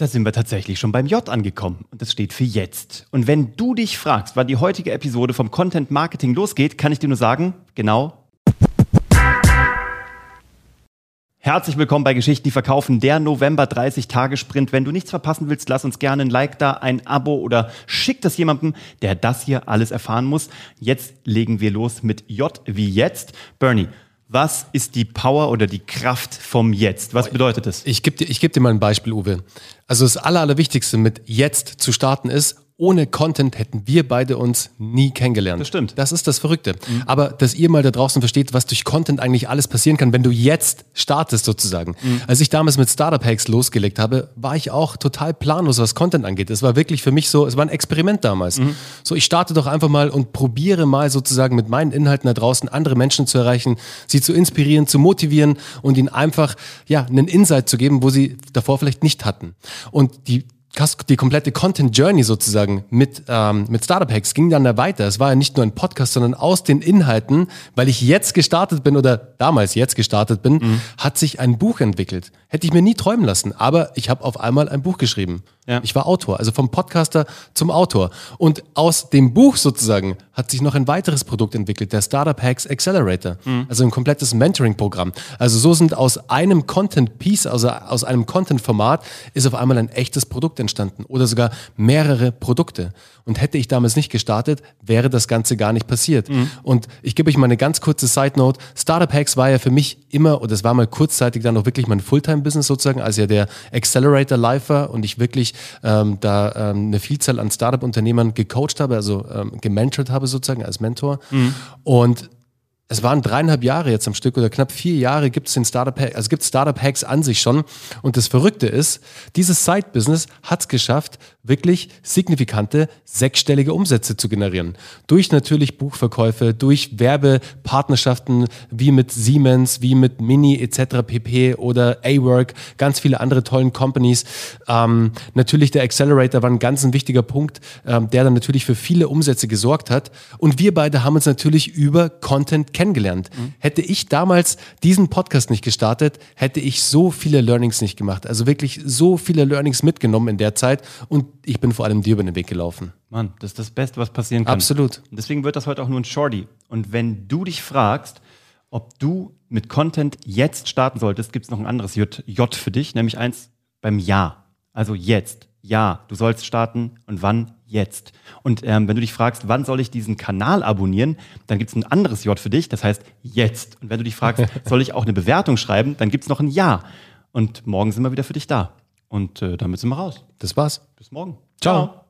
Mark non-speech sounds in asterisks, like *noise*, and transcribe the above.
Da sind wir tatsächlich schon beim J angekommen und das steht für jetzt. Und wenn du dich fragst, wann die heutige Episode vom Content Marketing losgeht, kann ich dir nur sagen, genau. Herzlich willkommen bei Geschichten, die verkaufen, der November 30 Tage Sprint. Wenn du nichts verpassen willst, lass uns gerne ein Like da, ein Abo oder schick das jemandem, der das hier alles erfahren muss. Jetzt legen wir los mit J wie jetzt. Bernie, was ist die Power oder die Kraft vom Jetzt? Was bedeutet das? Ich gebe dir, ich geb dir mal ein Beispiel, Uwe. Also das Aller, Allerwichtigste mit Jetzt zu starten ist, ohne Content hätten wir beide uns nie kennengelernt. Das stimmt. Das ist das Verrückte. Mhm. Aber dass ihr mal da draußen versteht, was durch Content eigentlich alles passieren kann, wenn du jetzt startest sozusagen. Mhm. Als ich damals mit Startup Hacks losgelegt habe, war ich auch total planlos, was Content angeht. Es war wirklich für mich so, es war ein Experiment damals. Mhm. So, ich starte doch einfach mal und probiere mal sozusagen mit meinen Inhalten da draußen andere Menschen zu erreichen, sie zu inspirieren, zu motivieren und ihnen einfach, ja, einen Insight zu geben, wo sie davor vielleicht nicht hatten. Und die die komplette Content Journey sozusagen mit, ähm, mit Startup Hacks ging dann da weiter. Es war ja nicht nur ein Podcast, sondern aus den Inhalten, weil ich jetzt gestartet bin oder damals jetzt gestartet bin, mhm. hat sich ein Buch entwickelt. Hätte ich mir nie träumen lassen, aber ich habe auf einmal ein Buch geschrieben. Ja. Ich war Autor, also vom Podcaster zum Autor. Und aus dem Buch sozusagen hat sich noch ein weiteres Produkt entwickelt, der Startup Hacks Accelerator. Mhm. Also ein komplettes Mentoring-Programm. Also so sind aus einem Content-Piece, also aus einem Content-Format, ist auf einmal ein echtes Produkt entstanden oder sogar mehrere Produkte. Und hätte ich damals nicht gestartet, wäre das Ganze gar nicht passiert. Mhm. Und ich gebe euch mal eine ganz kurze Side-Note. Startup Hacks war ja für mich immer, oder es war mal kurzzeitig dann auch wirklich mein Fulltime-Business sozusagen, als ja der Accelerator live war und ich wirklich ähm, da ähm, eine Vielzahl an Startup-Unternehmern gecoacht habe, also ähm, gementort habe sozusagen als Mentor. Mhm. Und es waren dreieinhalb Jahre jetzt am Stück oder knapp vier Jahre gibt es den Startup also gibt Startup Hacks an sich schon. Und das Verrückte ist, dieses Side-Business hat es geschafft, wirklich signifikante sechsstellige Umsätze zu generieren. Durch natürlich Buchverkäufe, durch Werbepartnerschaften wie mit Siemens, wie mit Mini etc. pp. oder A-Work, ganz viele andere tollen Companies. Ähm, natürlich der Accelerator war ein ganz ein wichtiger Punkt, ähm, der dann natürlich für viele Umsätze gesorgt hat. Und wir beide haben uns natürlich über Content kennengelernt. Mhm. Hätte ich damals diesen Podcast nicht gestartet, hätte ich so viele Learnings nicht gemacht. Also wirklich so viele Learnings mitgenommen in der Zeit und ich bin vor allem dir über den Weg gelaufen. Mann, das ist das Beste, was passieren kann. Absolut. Und deswegen wird das heute auch nur ein Shorty. Und wenn du dich fragst, ob du mit Content jetzt starten solltest, gibt es noch ein anderes J, J für dich, nämlich eins beim Ja. Also jetzt. Ja, du sollst starten und wann jetzt. Und ähm, wenn du dich fragst, wann soll ich diesen Kanal abonnieren, dann gibt es ein anderes J für dich, das heißt jetzt. Und wenn du dich fragst, *laughs* soll ich auch eine Bewertung schreiben, dann gibt es noch ein Ja. Und morgen sind wir wieder für dich da. Und äh, damit sind wir raus. Das war's. Bis morgen. Ciao. Ciao.